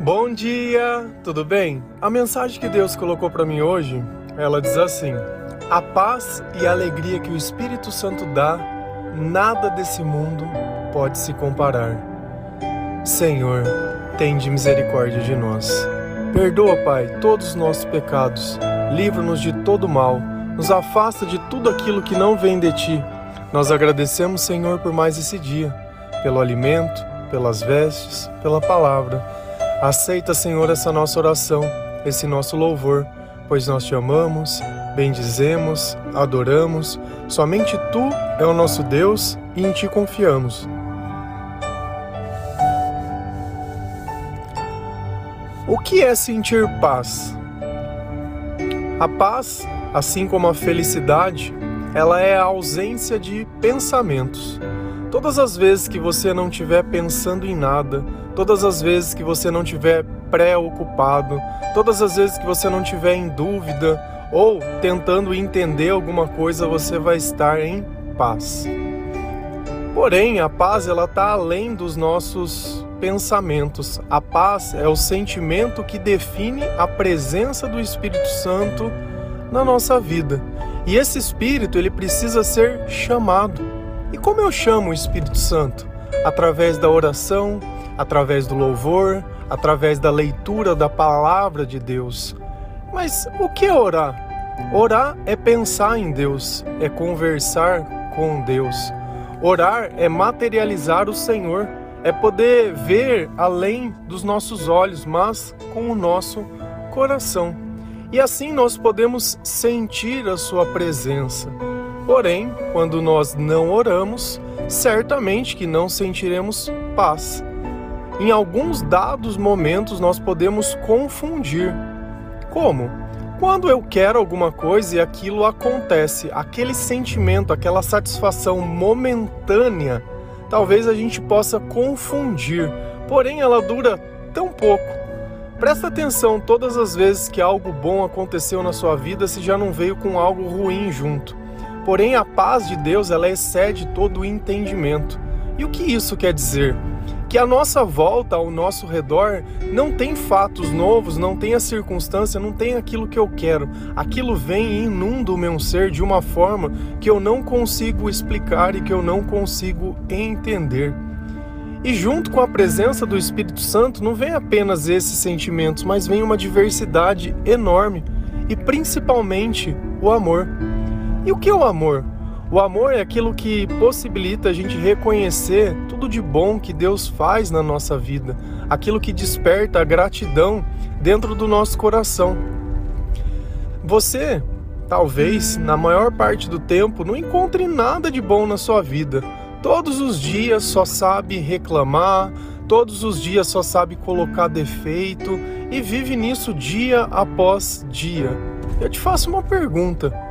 Bom dia, tudo bem? A mensagem que Deus colocou para mim hoje, ela diz assim: A paz e a alegria que o Espírito Santo dá, nada desse mundo pode se comparar. Senhor, tende misericórdia de nós. Perdoa, Pai, todos os nossos pecados. Livra-nos de todo mal. Nos afasta de tudo aquilo que não vem de ti. Nós agradecemos, Senhor, por mais esse dia, pelo alimento, pelas vestes, pela palavra. Aceita, Senhor, essa nossa oração, esse nosso louvor, pois nós te amamos, bendizemos, adoramos. Somente tu é o nosso Deus e em ti confiamos. O que é sentir paz? A paz, assim como a felicidade, ela é a ausência de pensamentos. Todas as vezes que você não estiver pensando em nada, todas as vezes que você não estiver preocupado, todas as vezes que você não estiver em dúvida ou tentando entender alguma coisa, você vai estar em paz. Porém, a paz ela está além dos nossos pensamentos. A paz é o sentimento que define a presença do Espírito Santo na nossa vida. E esse Espírito ele precisa ser chamado. E como eu chamo o Espírito Santo? Através da oração, através do louvor, através da leitura da palavra de Deus. Mas o que é orar? Orar é pensar em Deus, é conversar com Deus. Orar é materializar o Senhor é poder ver além dos nossos olhos, mas com o nosso coração. E assim nós podemos sentir a Sua presença. Porém, quando nós não oramos, certamente que não sentiremos paz. Em alguns dados momentos nós podemos confundir. Como? Quando eu quero alguma coisa e aquilo acontece, aquele sentimento, aquela satisfação momentânea talvez a gente possa confundir, porém ela dura tão pouco. Presta atenção todas as vezes que algo bom aconteceu na sua vida se já não veio com algo ruim junto. Porém a paz de Deus ela excede todo o entendimento. E o que isso quer dizer? que a nossa volta, ao nosso redor, não tem fatos novos, não tem a circunstância, não tem aquilo que eu quero. Aquilo vem e inunda o meu ser de uma forma que eu não consigo explicar e que eu não consigo entender. E junto com a presença do Espírito Santo, não vem apenas esses sentimentos, mas vem uma diversidade enorme e principalmente o amor. E o que é o amor? O amor é aquilo que possibilita a gente reconhecer tudo de bom que Deus faz na nossa vida, aquilo que desperta a gratidão dentro do nosso coração. Você, talvez, na maior parte do tempo, não encontre nada de bom na sua vida. Todos os dias só sabe reclamar, todos os dias só sabe colocar defeito e vive nisso dia após dia. Eu te faço uma pergunta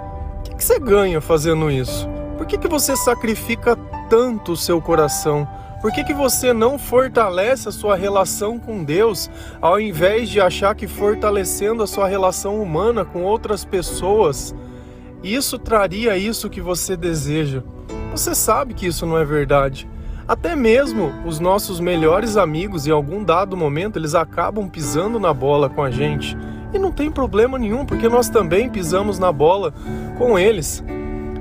você ganha fazendo isso? Por que, que você sacrifica tanto o seu coração? Por que, que você não fortalece a sua relação com Deus ao invés de achar que fortalecendo a sua relação humana com outras pessoas, isso traria isso que você deseja? Você sabe que isso não é verdade. Até mesmo os nossos melhores amigos, em algum dado momento, eles acabam pisando na bola com a gente. Tem problema nenhum, porque nós também pisamos na bola com eles.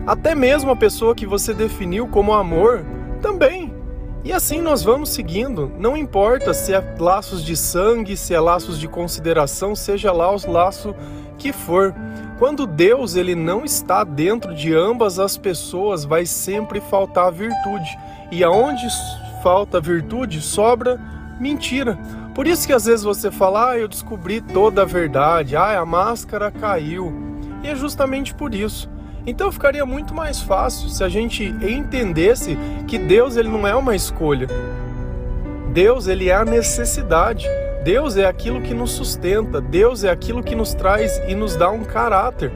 Até mesmo a pessoa que você definiu como amor também. E assim nós vamos seguindo, não importa se é laços de sangue, se é laços de consideração, seja lá os laços que for. Quando Deus ele não está dentro de ambas as pessoas, vai sempre faltar virtude. E aonde falta virtude, sobra mentira. Por isso que às vezes você fala, ah, eu descobri toda a verdade, ah, a máscara caiu. E é justamente por isso. Então ficaria muito mais fácil se a gente entendesse que Deus ele não é uma escolha. Deus ele é a necessidade. Deus é aquilo que nos sustenta. Deus é aquilo que nos traz e nos dá um caráter.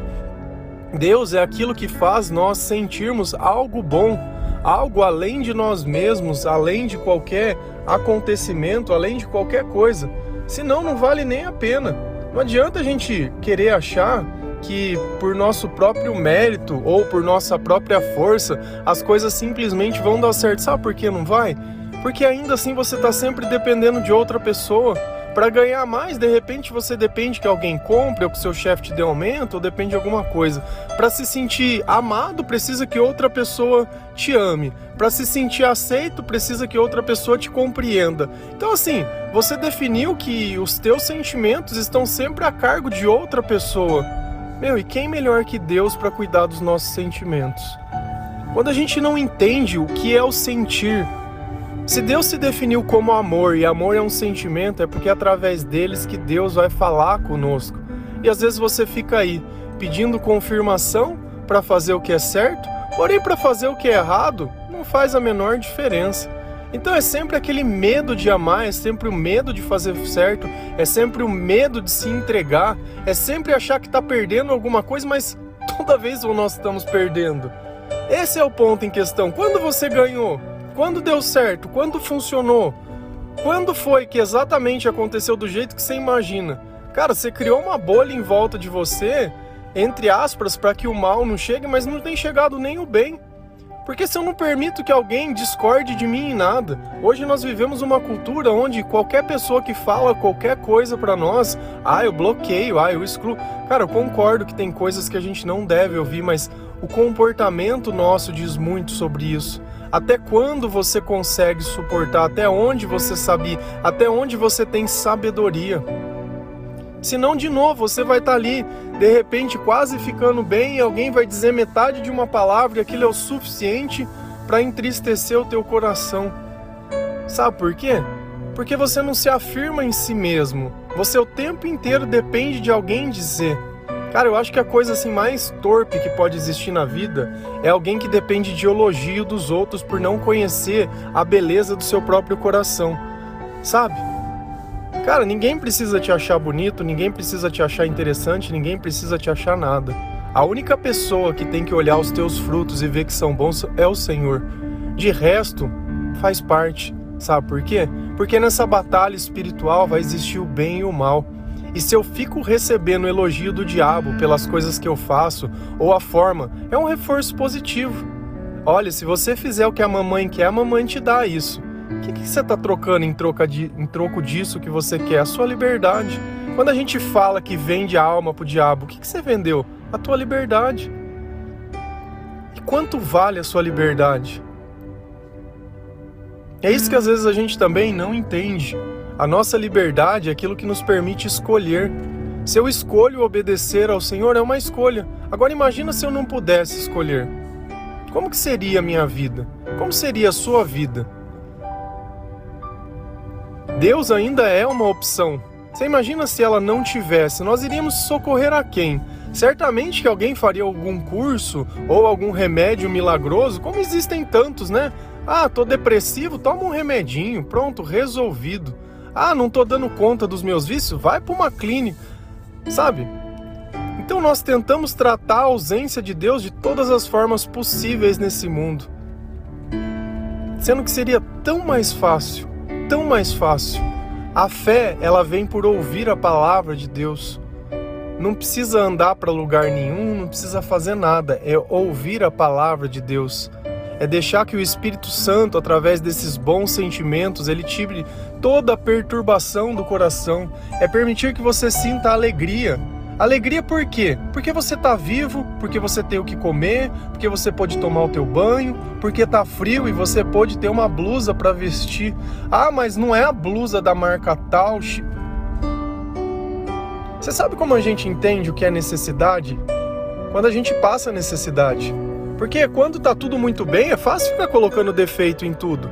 Deus é aquilo que faz nós sentirmos algo bom, algo além de nós mesmos, além de qualquer acontecimento, além de qualquer coisa. Senão não vale nem a pena. Não adianta a gente querer achar que por nosso próprio mérito ou por nossa própria força as coisas simplesmente vão dar certo. Sabe por que não vai? Porque ainda assim você está sempre dependendo de outra pessoa. Para ganhar mais, de repente você depende que alguém compre, ou que seu chefe te dê aumento, ou depende de alguma coisa. Para se sentir amado, precisa que outra pessoa te ame. Para se sentir aceito, precisa que outra pessoa te compreenda. Então assim, você definiu que os teus sentimentos estão sempre a cargo de outra pessoa. Meu, e quem melhor que Deus para cuidar dos nossos sentimentos? Quando a gente não entende o que é o sentir, se Deus se definiu como amor e amor é um sentimento, é porque é através deles que Deus vai falar conosco. E às vezes você fica aí pedindo confirmação para fazer o que é certo, porém para fazer o que é errado não faz a menor diferença. Então é sempre aquele medo de amar, é sempre o medo de fazer certo, é sempre o medo de se entregar, é sempre achar que está perdendo alguma coisa, mas toda vez nós estamos perdendo. Esse é o ponto em questão. Quando você ganhou? Quando deu certo? Quando funcionou? Quando foi que exatamente aconteceu do jeito que você imagina? Cara, você criou uma bolha em volta de você, entre aspas, para que o mal não chegue, mas não tem chegado nem o bem. Porque se eu não permito que alguém discorde de mim em nada, hoje nós vivemos uma cultura onde qualquer pessoa que fala qualquer coisa para nós, ah, eu bloqueio, ah, eu excluo. Cara, eu concordo que tem coisas que a gente não deve ouvir, mas o comportamento nosso diz muito sobre isso. Até quando você consegue suportar? Até onde você sabe? Até onde você tem sabedoria? Senão, de novo, você vai estar tá ali, de repente, quase ficando bem, e alguém vai dizer metade de uma palavra e aquilo é o suficiente para entristecer o teu coração. Sabe por quê? Porque você não se afirma em si mesmo. Você o tempo inteiro depende de alguém dizer. Cara, eu acho que a coisa assim mais torpe que pode existir na vida é alguém que depende de elogio dos outros por não conhecer a beleza do seu próprio coração. Sabe? Cara, ninguém precisa te achar bonito, ninguém precisa te achar interessante, ninguém precisa te achar nada. A única pessoa que tem que olhar os teus frutos e ver que são bons é o Senhor. De resto, faz parte. Sabe por quê? Porque nessa batalha espiritual vai existir o bem e o mal. E se eu fico recebendo elogio do diabo pelas coisas que eu faço ou a forma, é um reforço positivo. Olha, se você fizer o que a mamãe quer, a mamãe te dá isso. O que, que você está trocando em, troca de, em troco disso que você quer? A sua liberdade. Quando a gente fala que vende a alma pro diabo, o que, que você vendeu? A tua liberdade. E quanto vale a sua liberdade? É isso que às vezes a gente também não entende. A nossa liberdade é aquilo que nos permite escolher. Se eu escolho obedecer ao Senhor, é uma escolha. Agora imagina se eu não pudesse escolher. Como que seria a minha vida? Como seria a sua vida? Deus ainda é uma opção. Você imagina se ela não tivesse? Nós iríamos socorrer a quem? Certamente que alguém faria algum curso ou algum remédio milagroso, como existem tantos, né? Ah, tô depressivo, toma um remedinho, pronto, resolvido. Ah, não estou dando conta dos meus vícios? Vai para uma clínica, sabe? Então nós tentamos tratar a ausência de Deus de todas as formas possíveis nesse mundo. Sendo que seria tão mais fácil, tão mais fácil. A fé, ela vem por ouvir a palavra de Deus. Não precisa andar para lugar nenhum, não precisa fazer nada, é ouvir a palavra de Deus é deixar que o Espírito Santo, através desses bons sentimentos, ele tire toda a perturbação do coração, é permitir que você sinta alegria. Alegria por quê? Porque você está vivo, porque você tem o que comer, porque você pode tomar o teu banho, porque está frio e você pode ter uma blusa para vestir. Ah, mas não é a blusa da marca tal. Você sabe como a gente entende o que é necessidade? Quando a gente passa necessidade. Porque quando tá tudo muito bem, é fácil ficar colocando defeito em tudo.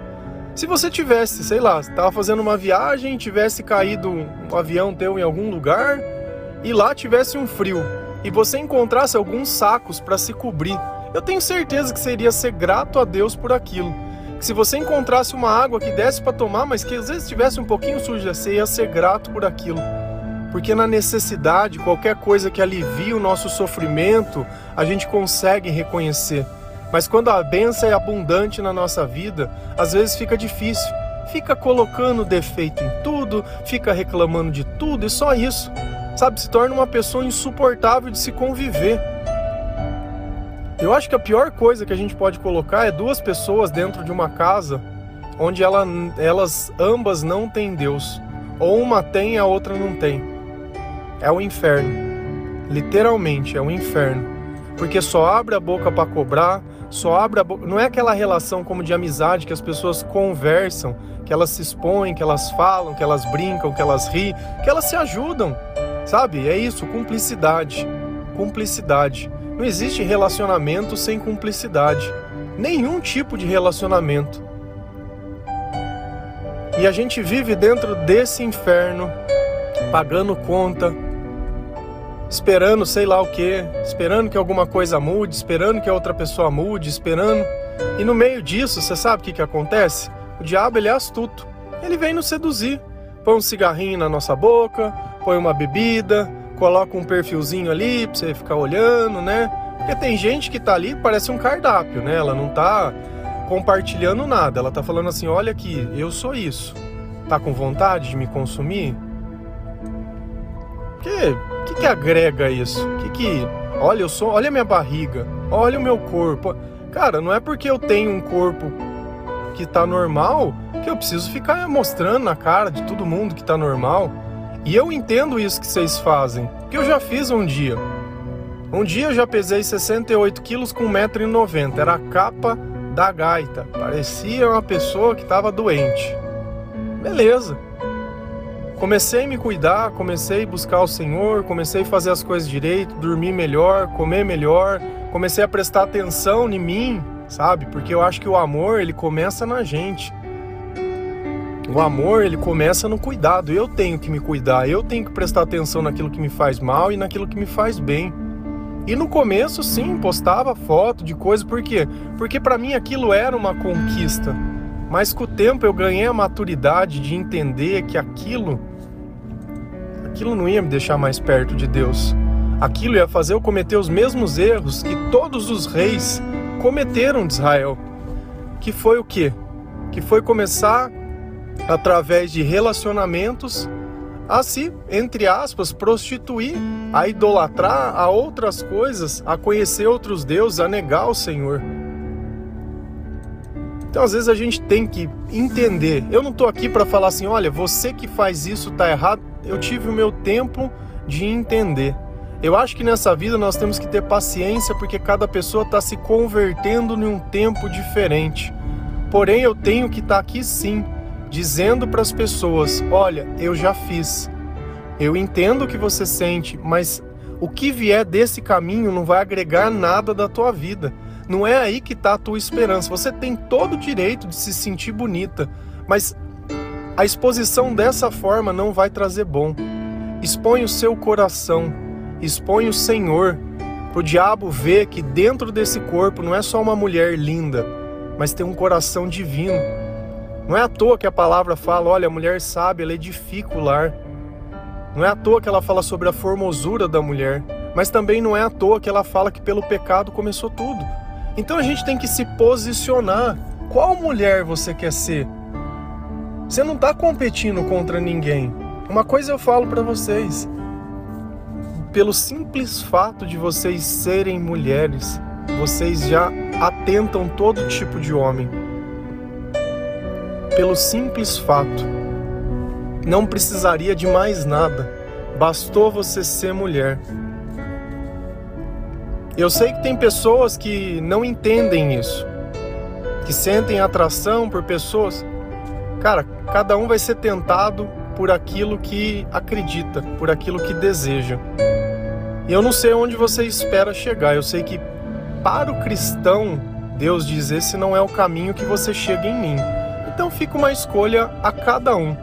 Se você tivesse, sei lá, estava fazendo uma viagem, tivesse caído um avião teu em algum lugar e lá tivesse um frio e você encontrasse alguns sacos para se cobrir, eu tenho certeza que seria ser grato a Deus por aquilo. Que se você encontrasse uma água que desse para tomar, mas que às vezes estivesse um pouquinho suja, você ia ser grato por aquilo. Porque na necessidade, qualquer coisa que alivie o nosso sofrimento, a gente consegue reconhecer. Mas quando a benção é abundante na nossa vida, às vezes fica difícil. Fica colocando defeito em tudo, fica reclamando de tudo e só isso. Sabe, se torna uma pessoa insuportável de se conviver. Eu acho que a pior coisa que a gente pode colocar é duas pessoas dentro de uma casa onde ela, elas ambas não têm Deus Ou uma tem e a outra não tem. É o inferno. Literalmente, é o inferno. Porque só abre a boca para cobrar, só abre a boca. Não é aquela relação como de amizade que as pessoas conversam, que elas se expõem, que elas falam, que elas brincam, que elas riem, que elas se ajudam. Sabe? É isso, cumplicidade. Cumplicidade. Não existe relacionamento sem cumplicidade. Nenhum tipo de relacionamento. E a gente vive dentro desse inferno, pagando conta, esperando sei lá o que, esperando que alguma coisa mude, esperando que a outra pessoa mude, esperando. E no meio disso, você sabe o que, que acontece? O diabo ele é astuto. Ele vem nos seduzir. Põe um cigarrinho na nossa boca, põe uma bebida, coloca um perfilzinho ali pra você ficar olhando, né? Porque tem gente que tá ali, parece um cardápio, né? Ela não tá compartilhando nada. Ela tá falando assim: olha aqui, eu sou isso. Tá com vontade de me consumir? Que que, que agrega isso? Que que olha eu sou, olha a minha barriga, olha o meu corpo. Cara, não é porque eu tenho um corpo que tá normal que eu preciso ficar mostrando na cara de todo mundo que tá normal. E eu entendo isso que vocês fazem, que eu já fiz um dia. Um dia eu já pesei 68 quilos com 1,90m, era a capa da gaita, parecia uma pessoa que estava doente. Beleza. Comecei a me cuidar, comecei a buscar o Senhor, comecei a fazer as coisas direito, dormir melhor, comer melhor, comecei a prestar atenção em mim, sabe? Porque eu acho que o amor, ele começa na gente. O amor, ele começa no cuidado. Eu tenho que me cuidar, eu tenho que prestar atenção naquilo que me faz mal e naquilo que me faz bem. E no começo, sim, postava foto de coisa, por quê? Porque para mim aquilo era uma conquista. Mas com o tempo eu ganhei a maturidade de entender que aquilo aquilo não ia me deixar mais perto de Deus. Aquilo ia fazer eu cometer os mesmos erros que todos os reis cometeram de Israel. Que foi o quê? Que foi começar através de relacionamentos a se, entre aspas, prostituir, a idolatrar a outras coisas, a conhecer outros deuses, a negar o Senhor. Então, às vezes a gente tem que entender. Eu não estou aqui para falar assim, olha, você que faz isso está errado. Eu tive o meu tempo de entender. Eu acho que nessa vida nós temos que ter paciência porque cada pessoa está se convertendo em um tempo diferente. Porém, eu tenho que estar tá aqui sim, dizendo para as pessoas: olha, eu já fiz. Eu entendo o que você sente, mas o que vier desse caminho não vai agregar nada da tua vida. Não é aí que está a tua esperança. Você tem todo o direito de se sentir bonita, mas a exposição dessa forma não vai trazer bom. Expõe o seu coração, expõe o Senhor, para o diabo ver que dentro desse corpo não é só uma mulher linda, mas tem um coração divino. Não é à toa que a palavra fala: olha, a mulher sábia, ela edifica o lar. Não é à toa que ela fala sobre a formosura da mulher, mas também não é à toa que ela fala que pelo pecado começou tudo. Então a gente tem que se posicionar. Qual mulher você quer ser? Você não está competindo contra ninguém. Uma coisa eu falo para vocês: pelo simples fato de vocês serem mulheres, vocês já atentam todo tipo de homem. Pelo simples fato. Não precisaria de mais nada. Bastou você ser mulher. Eu sei que tem pessoas que não entendem isso, que sentem atração por pessoas. Cara, cada um vai ser tentado por aquilo que acredita, por aquilo que deseja. E eu não sei onde você espera chegar. Eu sei que para o cristão, Deus diz: esse não é o caminho que você chega em mim. Então fica uma escolha a cada um.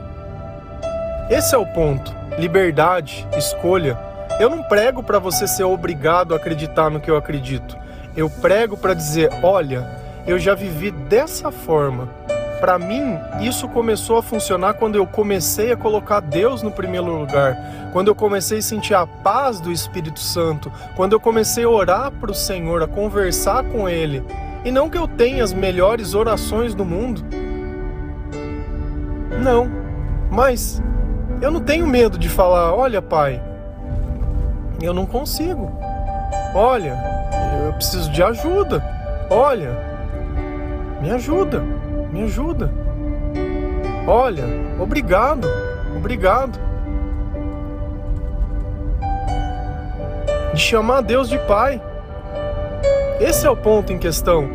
Esse é o ponto. Liberdade, escolha. Eu não prego para você ser obrigado a acreditar no que eu acredito. Eu prego para dizer: olha, eu já vivi dessa forma. Para mim, isso começou a funcionar quando eu comecei a colocar Deus no primeiro lugar, quando eu comecei a sentir a paz do Espírito Santo, quando eu comecei a orar para o Senhor, a conversar com Ele. E não que eu tenha as melhores orações do mundo. Não, mas eu não tenho medo de falar: olha, Pai, eu não consigo. Olha, eu preciso de ajuda. Olha, me ajuda, me ajuda. Olha, obrigado, obrigado. De chamar Deus de Pai. Esse é o ponto em questão.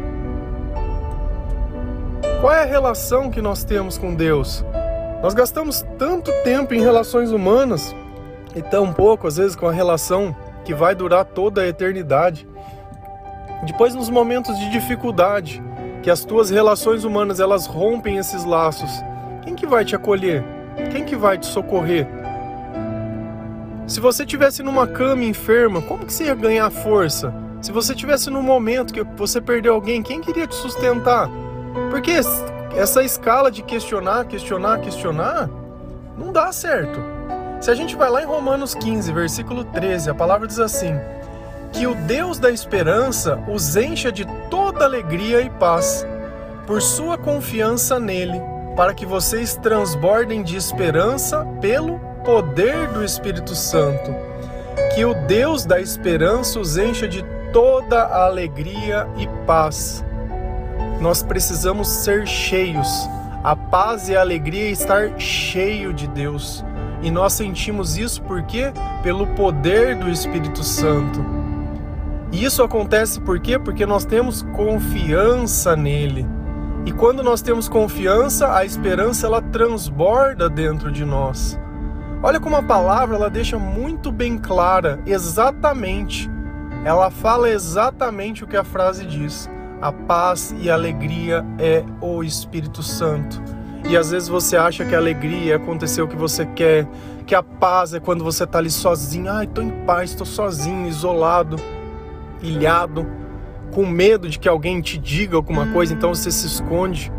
Qual é a relação que nós temos com Deus? Nós gastamos tanto tempo em relações humanas e tão pouco, às vezes, com a relação que vai durar toda a eternidade. Depois, nos momentos de dificuldade, que as tuas relações humanas elas rompem esses laços, quem que vai te acolher? Quem que vai te socorrer? Se você tivesse numa cama enferma, como que você ia ganhar força? Se você tivesse num momento que você perdeu alguém, quem queria te sustentar? Porque essa escala de questionar, questionar, questionar, não dá certo. Se a gente vai lá em Romanos 15, versículo 13, a palavra diz assim: que o Deus da esperança os encha de toda alegria e paz, por sua confiança nele, para que vocês transbordem de esperança pelo poder do Espírito Santo. Que o Deus da esperança os encha de toda alegria e paz. Nós precisamos ser cheios. A paz e a alegria é estar cheio de Deus. E nós sentimos isso por quê? Pelo poder do Espírito Santo. E isso acontece por quê? Porque nós temos confiança nele. E quando nós temos confiança, a esperança ela transborda dentro de nós. Olha como a palavra ela deixa muito bem clara, exatamente. Ela fala exatamente o que a frase diz. A paz e a alegria é o Espírito Santo. E às vezes você acha que a alegria é acontecer o que você quer, que a paz é quando você está ali sozinho. Ai, estou em paz, estou sozinho, isolado ilhado, com medo de que alguém te diga alguma coisa, então você se esconde.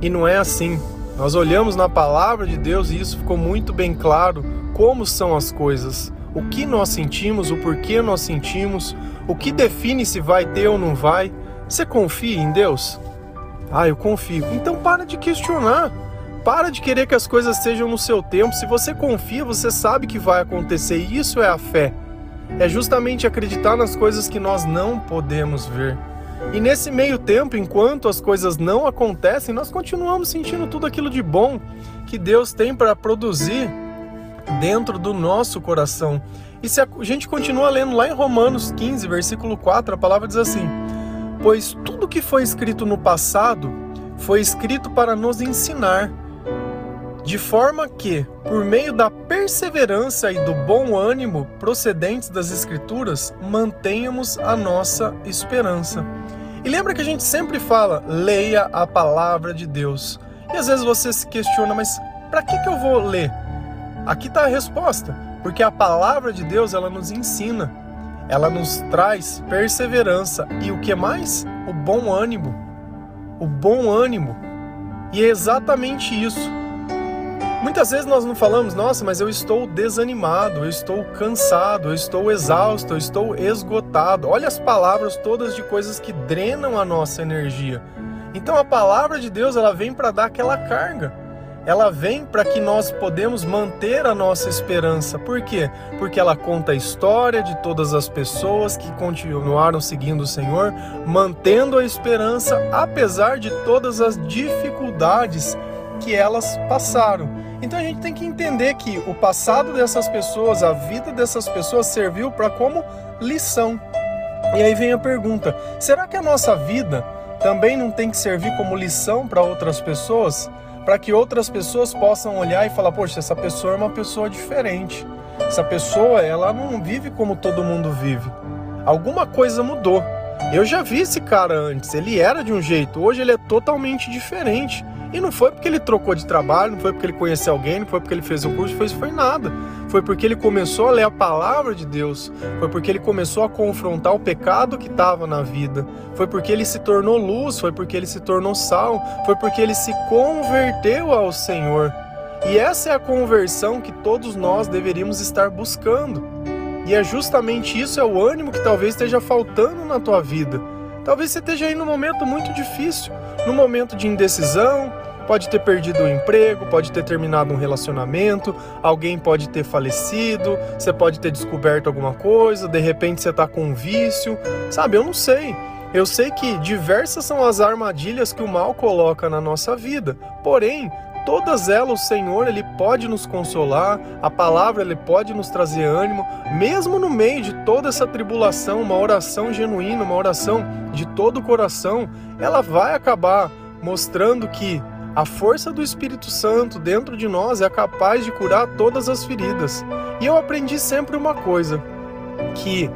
E não é assim. Nós olhamos na palavra de Deus e isso ficou muito bem claro como são as coisas. O que nós sentimos, o porquê nós sentimos, o que define se vai ter ou não vai. Você confia em Deus? Ah, eu confio. Então para de questionar. Para de querer que as coisas sejam no seu tempo. Se você confia, você sabe que vai acontecer. E isso é a fé é justamente acreditar nas coisas que nós não podemos ver. E nesse meio tempo, enquanto as coisas não acontecem, nós continuamos sentindo tudo aquilo de bom que Deus tem para produzir dentro do nosso coração. E se a gente continua lendo lá em Romanos 15, versículo 4, a palavra diz assim: Pois tudo que foi escrito no passado foi escrito para nos ensinar de forma que, por meio da perseverança e do bom ânimo procedentes das Escrituras, mantenhamos a nossa esperança. E lembra que a gente sempre fala, leia a palavra de Deus. E às vezes você se questiona, mas para que, que eu vou ler? Aqui está a resposta, porque a palavra de Deus ela nos ensina, ela nos traz perseverança e o que mais? O bom ânimo. O bom ânimo. E é exatamente isso Muitas vezes nós não falamos, nossa, mas eu estou desanimado, eu estou cansado, eu estou exausto, eu estou esgotado. Olha as palavras todas de coisas que drenam a nossa energia. Então a palavra de Deus, ela vem para dar aquela carga. Ela vem para que nós podemos manter a nossa esperança. Por quê? Porque ela conta a história de todas as pessoas que continuaram seguindo o Senhor, mantendo a esperança apesar de todas as dificuldades que elas passaram. Então a gente tem que entender que o passado dessas pessoas, a vida dessas pessoas serviu para como lição. E aí vem a pergunta: será que a nossa vida também não tem que servir como lição para outras pessoas? Para que outras pessoas possam olhar e falar: poxa, essa pessoa é uma pessoa diferente. Essa pessoa, ela não vive como todo mundo vive. Alguma coisa mudou. Eu já vi esse cara antes, ele era de um jeito, hoje ele é totalmente diferente. E não foi porque ele trocou de trabalho, não foi porque ele conheceu alguém, não foi porque ele fez um curso, foi, foi nada. Foi porque ele começou a ler a palavra de Deus, foi porque ele começou a confrontar o pecado que estava na vida, foi porque ele se tornou luz, foi porque ele se tornou sal, foi porque ele se converteu ao Senhor. E essa é a conversão que todos nós deveríamos estar buscando. E é justamente isso, é o ânimo que talvez esteja faltando na tua vida. Talvez você esteja aí num momento muito difícil, num momento de indecisão, pode ter perdido o emprego, pode ter terminado um relacionamento, alguém pode ter falecido, você pode ter descoberto alguma coisa, de repente você está com um vício, sabe? Eu não sei. Eu sei que diversas são as armadilhas que o mal coloca na nossa vida, porém, todas elas o Senhor ele pode nos consolar, a palavra ele pode nos trazer ânimo, mesmo no meio de toda essa tribulação, uma oração genuína, uma oração de todo o coração, ela vai acabar mostrando que a força do Espírito Santo dentro de nós é capaz de curar todas as feridas. E eu aprendi sempre uma coisa, que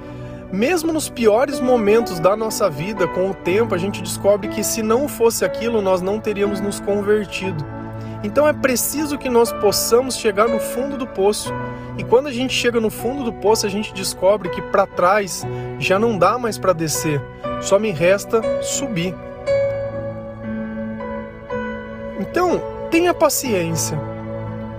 mesmo nos piores momentos da nossa vida, com o tempo a gente descobre que se não fosse aquilo, nós não teríamos nos convertido. Então é preciso que nós possamos chegar no fundo do poço. E quando a gente chega no fundo do poço, a gente descobre que para trás já não dá mais para descer, só me resta subir. Então, tenha paciência,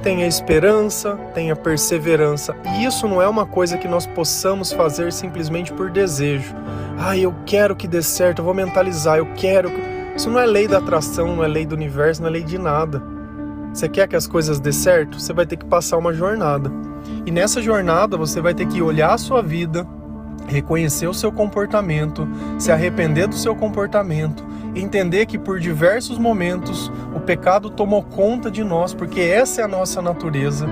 tenha esperança, tenha perseverança. E isso não é uma coisa que nós possamos fazer simplesmente por desejo. Ah, eu quero que dê certo, eu vou mentalizar, eu quero. Isso não é lei da atração, não é lei do universo, não é lei de nada. Você quer que as coisas dê certo? Você vai ter que passar uma jornada. E nessa jornada você vai ter que olhar a sua vida, reconhecer o seu comportamento, se arrepender do seu comportamento, entender que por diversos momentos o pecado tomou conta de nós, porque essa é a nossa natureza.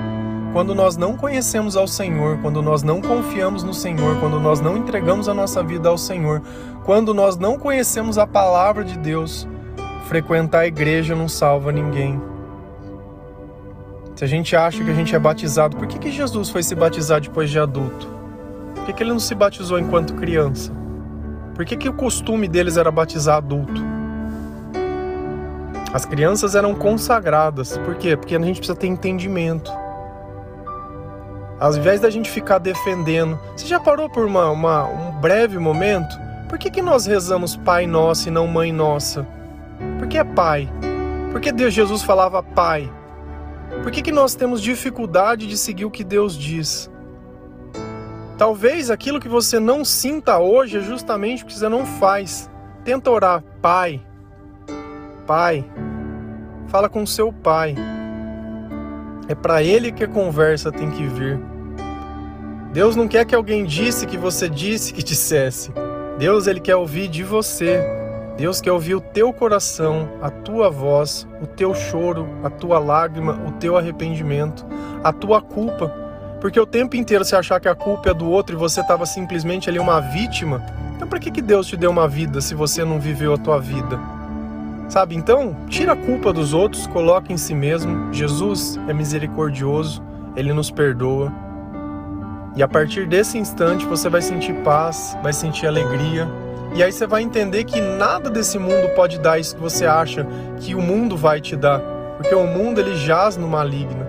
Quando nós não conhecemos ao Senhor, quando nós não confiamos no Senhor, quando nós não entregamos a nossa vida ao Senhor, quando nós não conhecemos a palavra de Deus, frequentar a igreja não salva ninguém. Se a gente acha que a gente é batizado, por que, que Jesus foi se batizar depois de adulto? Por que, que ele não se batizou enquanto criança? Por que, que o costume deles era batizar adulto? As crianças eram consagradas. Por quê? Porque a gente precisa ter entendimento. Ao invés da gente ficar defendendo. Você já parou por uma, uma, um breve momento? Por que, que nós rezamos Pai Nosso e não Mãe Nossa? Por que é Pai? Por que Deus Jesus falava Pai? Por que, que nós temos dificuldade de seguir o que Deus diz? Talvez aquilo que você não sinta hoje é justamente porque você não faz. Tenta orar, Pai. Pai. Fala com seu pai. É para ele que a conversa tem que vir. Deus não quer que alguém disse que você disse que dissesse. Deus ele quer ouvir de você. Deus quer ouvir o teu coração, a tua voz, o teu choro, a tua lágrima, o teu arrependimento, a tua culpa. Porque o tempo inteiro você achar que a culpa é do outro e você estava simplesmente ali uma vítima, então para que, que Deus te deu uma vida se você não viveu a tua vida? Sabe? Então, tira a culpa dos outros, coloca em si mesmo. Jesus é misericordioso, ele nos perdoa. E a partir desse instante você vai sentir paz, vai sentir alegria, e aí você vai entender que nada desse mundo pode dar isso que você acha que o mundo vai te dar, porque o mundo ele jaz no maligno.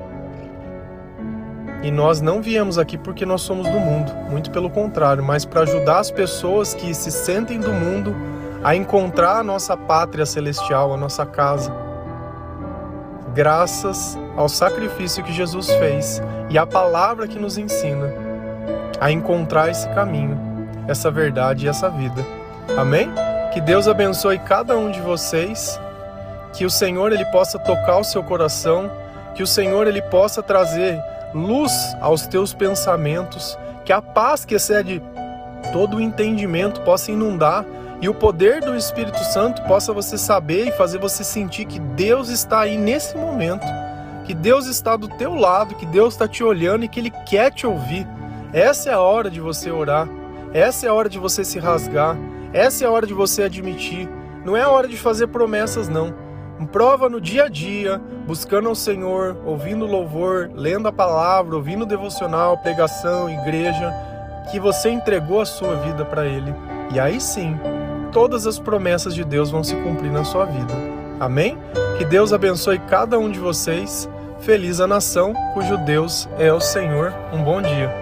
E nós não viemos aqui porque nós somos do mundo, muito pelo contrário, mas para ajudar as pessoas que se sentem do mundo a encontrar a nossa pátria celestial, a nossa casa. Graças ao sacrifício que Jesus fez e à palavra que nos ensina a encontrar esse caminho, essa verdade e essa vida. Amém? Que Deus abençoe cada um de vocês, que o Senhor ele possa tocar o seu coração, que o Senhor ele possa trazer luz aos teus pensamentos, que a paz que excede todo o entendimento possa inundar. E o poder do Espírito Santo possa você saber e fazer você sentir que Deus está aí nesse momento, que Deus está do teu lado, que Deus está te olhando e que Ele quer te ouvir. Essa é a hora de você orar, essa é a hora de você se rasgar, essa é a hora de você admitir. Não é a hora de fazer promessas, não. Prova no dia a dia, buscando ao Senhor, ouvindo louvor, lendo a palavra, ouvindo devocional, pregação, igreja, que você entregou a sua vida para Ele. E aí sim, todas as promessas de Deus vão se cumprir na sua vida. Amém? Que Deus abençoe cada um de vocês. Feliz a nação cujo Deus é o Senhor. Um bom dia.